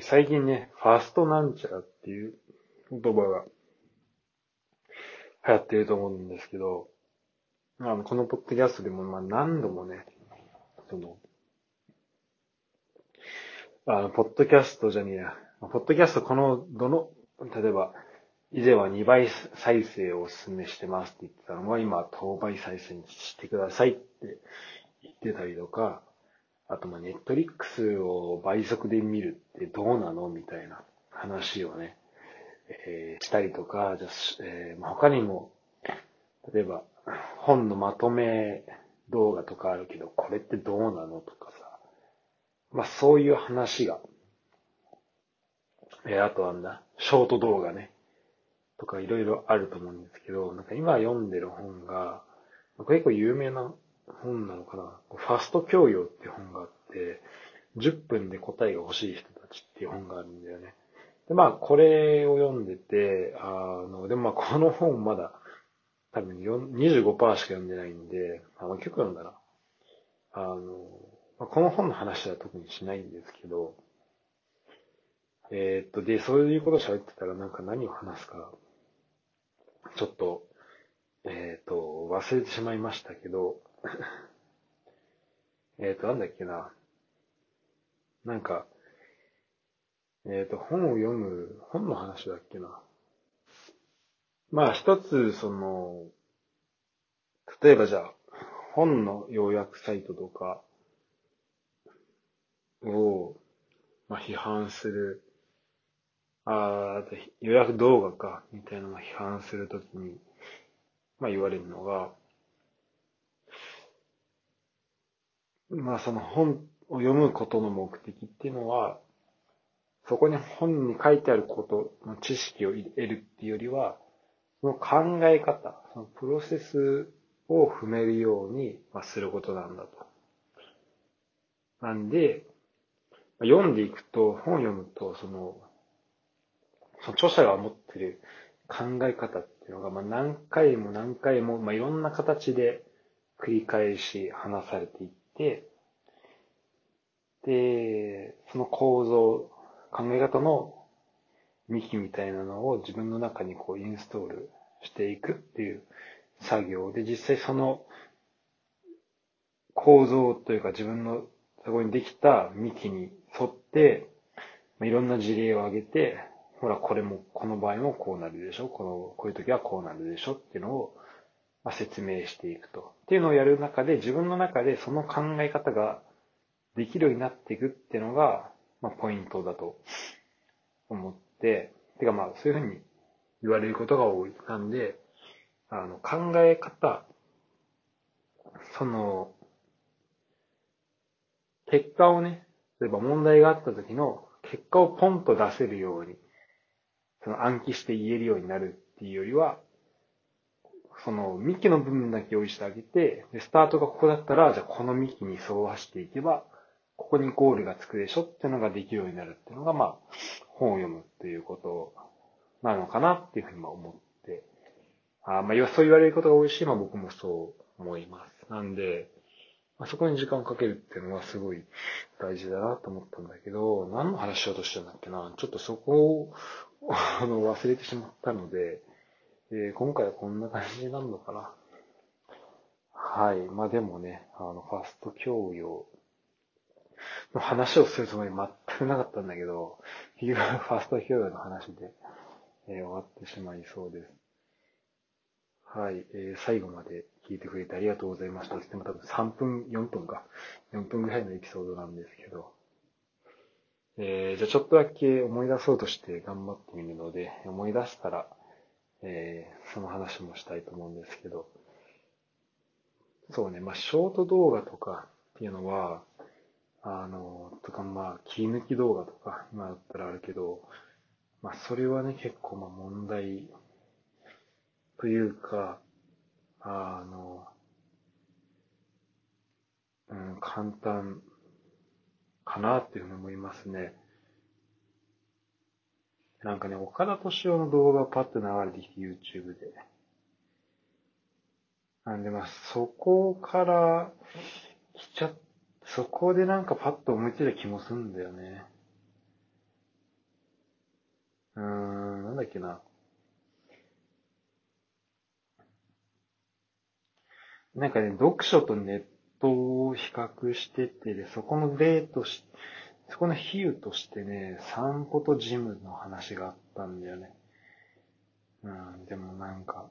最近ね、ファーストなんちゃらっていう言葉が流行ってると思うんですけど、あの、このポッドキャストでもま何度もね、その、あの、ポッドキャストじゃねえや、ポッドキャストこの、どの、例えば、以前は2倍再生をお勧めしてますって言ってたのが、今、当倍再生にしてくださいって言ってたりとか、あと、ま、ネットリックスを倍速で見るってどうなのみたいな話をね、えー、したりとか、じゃえー、ま、他にも、例えば、本のまとめ動画とかあるけど、これってどうなのとかさ、まあ、そういう話が、えー、あとはんだ、ショート動画ね、とかいろいろあると思うんですけど、なんか今読んでる本が、結構有名な本なのかな？ファスト教養って本があって、10分で答えが欲しい人たちっていう本があるんだよね。で、まあ、これを読んでて、あの、でもまあ、この本まだ、多分25%しか読んでないんで、あの、結構読んだな。あの、まあ、この本の話は特にしないんですけど、えー、っと、で、そういうこと喋ってたらなんか何を話すか、ちょっと、えー、っと、忘れてしまいましたけど、えっと、なんだっけな。なんか、えっ、ー、と、本を読む、本の話だっけな。まあ、一つ、その、例えばじゃあ、本の要約サイトとかを、まあ、批判する、ああ、予約動画か、みたいなのを批判するときに、まあ言われるのが、まあその本を読むことの目的っていうのは、そこに本に書いてあることの知識を得るっていうよりは、その考え方、そのプロセスを踏めるようにすることなんだと。なんで、読んでいくと、本を読むと、その、その著者が持ってる考え方っていうのが、まあ、何回も何回も、まあ、いろんな形で繰り返し話されていって、で、その構造、考え方の幹みたいなのを自分の中にこうインストールしていくっていう作業で、実際その構造というか自分のそこにできた幹に沿って、まあ、いろんな事例を挙げて、ほら、これも、この場合もこうなるでしょこの、こういう時はこうなるでしょっていうのを、ま、説明していくと。っていうのをやる中で、自分の中でその考え方ができるようになっていくっていうのが、まあ、ポイントだと思って、てかまあ、そういうふうに言われることが多い。なんで、あの、考え方、その、結果をね、例えば問題があった時の結果をポンと出せるように、その暗記して言えるようになるっていうよりは、その幹の部分だけ用意してあげて、で、スタートがここだったら、じゃあこの幹に沿わしていけば、ここにゴールがつくでしょっていうのができるようになるっていうのが、まあ、本を読むっていうことなのかなっていうふうに思って、あまあ、そう言われることが多いし、まあ僕もそう思います。なんで、まあ、そこに時間をかけるっていうのはすごい大事だなと思ったんだけど、何の話しようとしてんだっけな。ちょっとそこをあの忘れてしまったので、えー、今回はこんな感じになるのかな。はい。まあでもね、あの、ファースト教養の話をするつもり全くなかったんだけど、結局ファーストヒーローの話で、えー、終わってしまいそうです。はい、えー、最後まで聞いてくれてありがとうございました。でも多分3分、4分か。4分ぐらいのエピソードなんですけど。えー、じゃあちょっとだけ思い出そうとして頑張ってみるので、思い出したら、えー、その話もしたいと思うんですけど。そうね、まあ、ショート動画とかっていうのは、あの、とかまあ、切り抜き動画とか、今だったらあるけど、まあ、それはね、結構まあ問題というか、あの、うん、簡単かなっていうふうに思いますね。なんかね、岡田敏夫の動画がパッと流れてきて YouTube で。なんでまあ、そこから来ちゃっそこでなんかパッと思いついた気もするんだよね。うん、なんだっけな。なんかね、読書とネットを比較してて、で、そこの例とし、てそこの比喩としてね、散歩とジムの話があったんだよね。うん、でもなんか、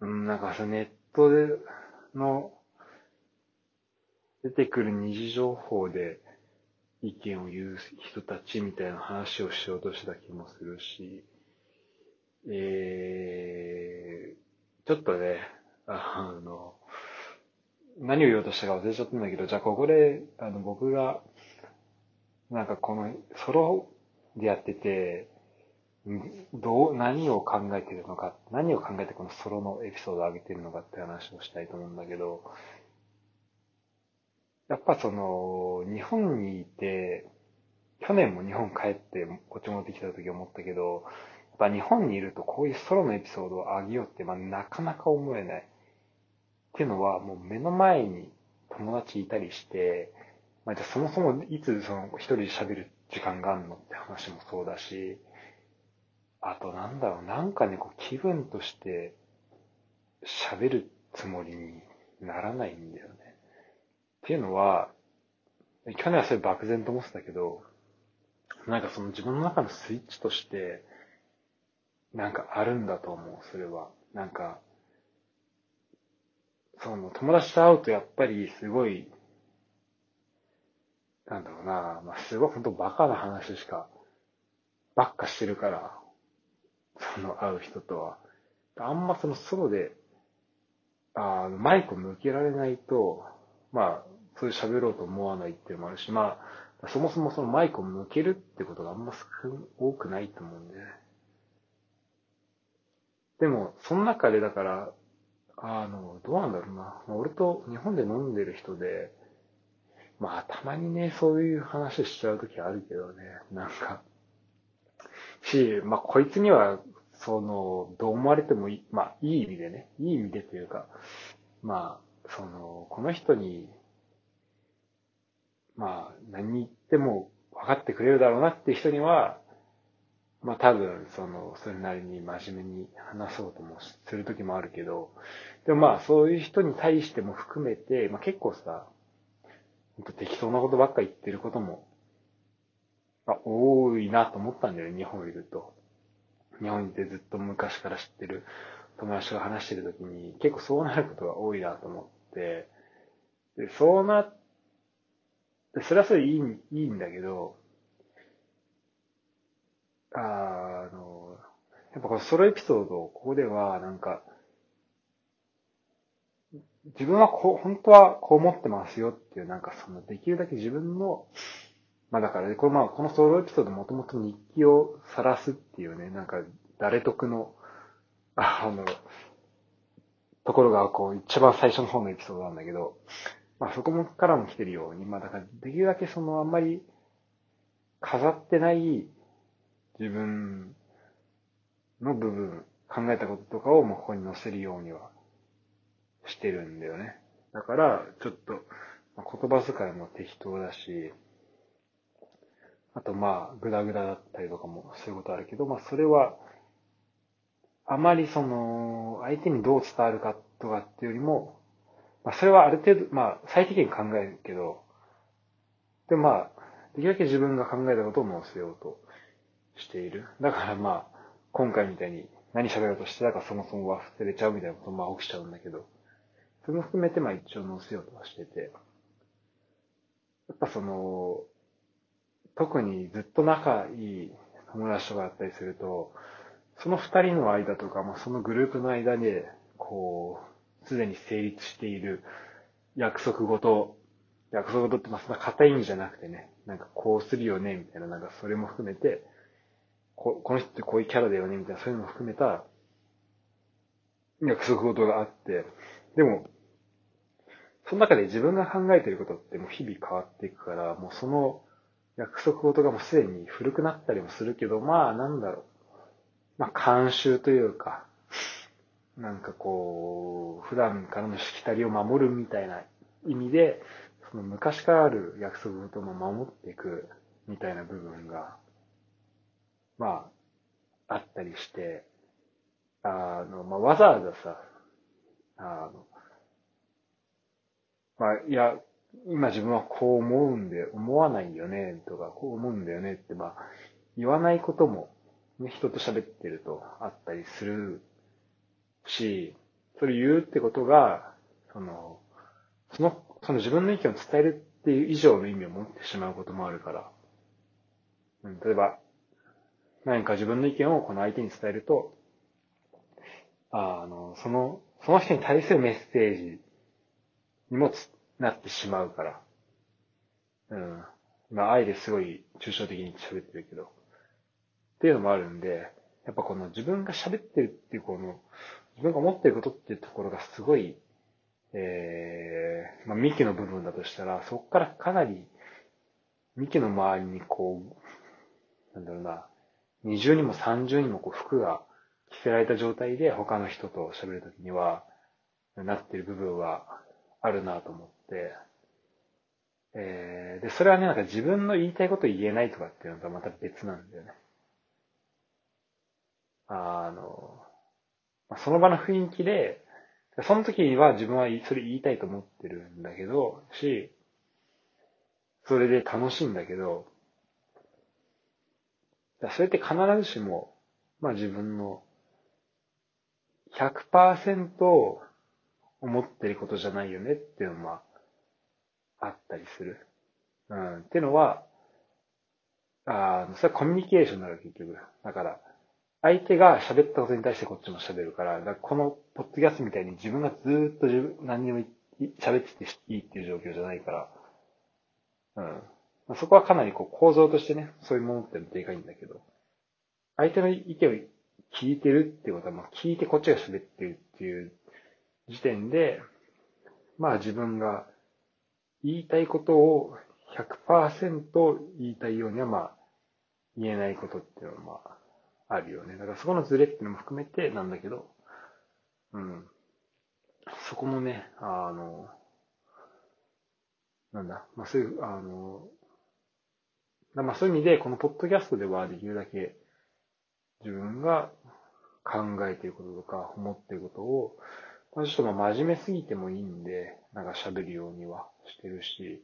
うん、なんかさ、ネットでの出てくる二次情報で意見を言う人たちみたいな話をしようとした気もするし、えー、ちょっとね、あの、何を言おうとしたか忘れちゃったんだけど、じゃあここで、あの、僕が、なんかこの、ソロでやってて、どう、何を考えてるのか、何を考えてこのソロのエピソードを上げてるのかって話をしたいと思うんだけど、やっぱその、日本にいて、去年も日本帰ってこっち戻ってきた時思ったけど、やっぱ日本にいるとこういうソロのエピソードを上げようって、まあなかなか思えない。っていうのは、もう目の前に友達いたりして、まあじゃそもそもいつその一人で喋る時間があるのって話もそうだし、あとなんだろう、なんかね、こう気分として喋るつもりにならないんだよね。っていうのは、去年はそれ漠然と思ってたけど、なんかその自分の中のスイッチとして、なんかあるんだと思う、それは。なんか、その友達と会うとやっぱりすごい、なんだろうな、まあ、すごい本当バカな話しか、ばっかしてるから、その会う人とは。あんまそのソロで、あマイクを向けられないと、まあ、そういう喋ろうと思わないっていうのもあるし、まあ、そもそもそのマイクを向けるってことがあんま多くないと思うんで、でも、その中でだから、あの、どうなんだろうな。俺と日本で飲んでる人で、まあ、たまにね、そういう話しちゃうときあるけどね、なんか。し、まあ、こいつには、その、どう思われてもいい、まあ、いい意味でね、いい意味でというか、まあ、その、この人にまあ、何言っても分かってくれるだろうなっていう人には、まあ多分、その、それなりに真面目に話そうともする時もあるけど、でもまあそういう人に対しても含めて、まあ結構さ、本当適当なことばっか言ってることも、まあ多いなと思ったんだよね、日本いると。日本にてずっと昔から知ってる友達が話してる時に、結構そうなることが多いなと思って、で、そうなっそれはそれいい、いいんだけど、あの、やっぱこのソロエピソード、ここではなんか、自分はこう、本当はこう思ってますよっていう、なんかその、できるだけ自分の、まあだから、このまあ、このソロエピソードもともと日記を晒すっていうね、なんか、誰得の、あの、ところが、こう、一番最初の方のエピソードなんだけど、まあそこもからも来てるように、まあだからできるだけそのあんまり飾ってない自分の部分、考えたこととかをもうここに載せるようにはしてるんだよね。だから、ちょっと、言葉遣いも適当だし、あとまあ、グダグダだったりとかもそういうことあるけど、まあそれは、あまりその、相手にどう伝わるかとかっていうよりも、まあ、それはある程度、まあ、最適に考えるけど、でまあ、できるだけ自分が考えたことを載せようとしている。だからまあ、今回みたいに何喋ろうとしてたかそもそも忘れちゃうみたいなこともまあ起きちゃうんだけど、それも含めてまあ一応載せようとはしてて、やっぱその、特にずっと仲いい友達とかだったりすると、その二人の間とか、まあそのグループの間で、こう、すでに成立している約束事、約束事ってまあそんな硬い意味じゃなくてね、なんかこうするよね、みたいな、なんかそれも含めて、ここの人ってこういうキャラだよね、みたいな、そういうのも含めた約束事があって、でも、その中で自分が考えていることってもう日々変わっていくから、もうその約束事がもうすでに古くなったりもするけど、まあなんだろう。まあ慣習というか、なんかこう、普段からのしきたりを守るみたいな意味で、その昔からある約束事も守っていくみたいな部分が、まあ、あったりして、あの、まあ、わざわざさ、あの、まあ、いや、今自分はこう思うんで、思わないよね、とか、こう思うんだよねって、まあ、言わないことも、ね、人と喋ってるとあったりするし、それ言うってことが、その、その、その自分の意見を伝えるっていう以上の意味を持ってしまうこともあるから、うん、例えば、何か自分の意見をこの相手に伝えると、あの、その、その人に対するメッセージにもなってしまうから。うん。まあ、愛ですごい抽象的に喋ってるけど。っていうのもあるんで、やっぱこの自分が喋ってるっていうこの、自分が思ってることっていうところがすごい、えー、まあ、幹の部分だとしたら、そこからかなり、幹の周りにこう、なんだろうな、二重にも三重にもこう服が着せられた状態で他の人と喋るときには、なってる部分はあるなと思って、えー、で、それはね、なんか自分の言いたいこと言えないとかっていうのとはまた別なんだよね。あの、その場の雰囲気で、その時は自分はそれ言いたいと思ってるんだけど、し、それで楽しいんだけど、それって必ずしも、まあ自分の100%思ってることじゃないよねっていうのも、まあ、ったりする。うん。っていうのは、あそれはコミュニケーションになる結局。だから、相手が喋ったことに対してこっちも喋るから、からこのポッドキャストみたいに自分がずーっと自分何にも喋ってていいっていう状況じゃないから、うん。そこはかなりこう構造としてね、そういうものってのでかいんだけど、相手の意見を聞いてるっていうことは、まあ聞いてこっちが喋ってるっていう時点で、まあ自分が言いたいことを100%言いたいようにはまあ言えないことっていうのはまああるよね。だからそこのズレっていうのも含めてなんだけど、うん。そこもね、あの、なんだ、まあそういう、あの、まあそういう意味で、このポッドキャストではできるだけ自分が考えていることとか思っていることを、まあ、ちょっとまあ真面目すぎてもいいんで、なんか喋るようにはしてるし、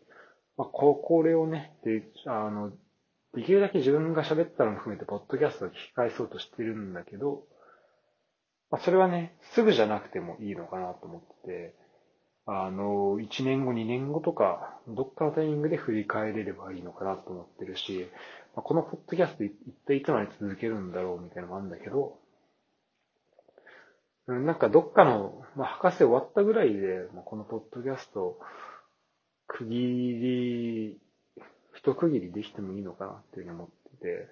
まあこ、れをね、で、あの、できるだけ自分が喋ったのも含めて、ポッドキャストを聞き返そうとしてるんだけど、まあ、それはね、すぐじゃなくてもいいのかなと思ってて、あの、1年後、2年後とか、どっかのタイミングで振り返れればいいのかなと思ってるし、まあ、このポッドキャスト一体いつまで続けるんだろうみたいなのもあるんだけど、なんかどっかの、まあ、博士終わったぐらいで、まあ、このポッドキャスト、区切り一区切りできてもいいのかなっていうふうに思ってて、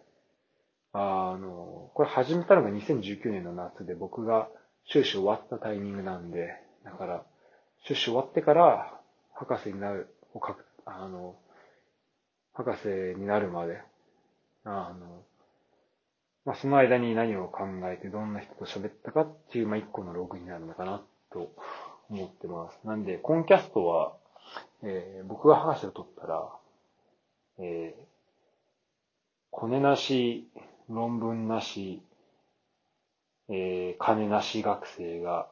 あの、これ始めたのが2019年の夏で僕が修士終わったタイミングなんで、だから、修士終わってから博士になる、をかあの、博士になるまで、あの、まあ、その間に何を考えてどんな人と喋ったかっていう、まあ、一個のログになるのかなと思ってます。なんで、コンキャストは、えー、僕が博士を取ったら、えー、コネなし、論文なし、えー、金なし学生が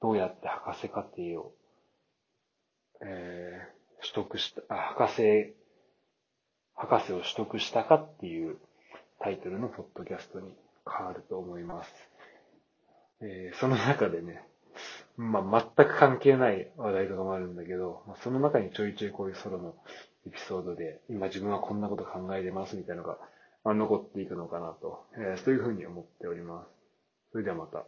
どうやって博士課程を、えー、取得した、あ、博士、博士を取得したかっていうタイトルのポッドキャストに変わると思います。えー、その中でね、まあ、全く関係ない話題とかもあるんだけど、その中にちょいちょいこういうソロのエピソードで、今自分はこんなこと考えてますみたいなのが、まあ、残っていくのかなと、えー、そういうふうに思っております。それではまた。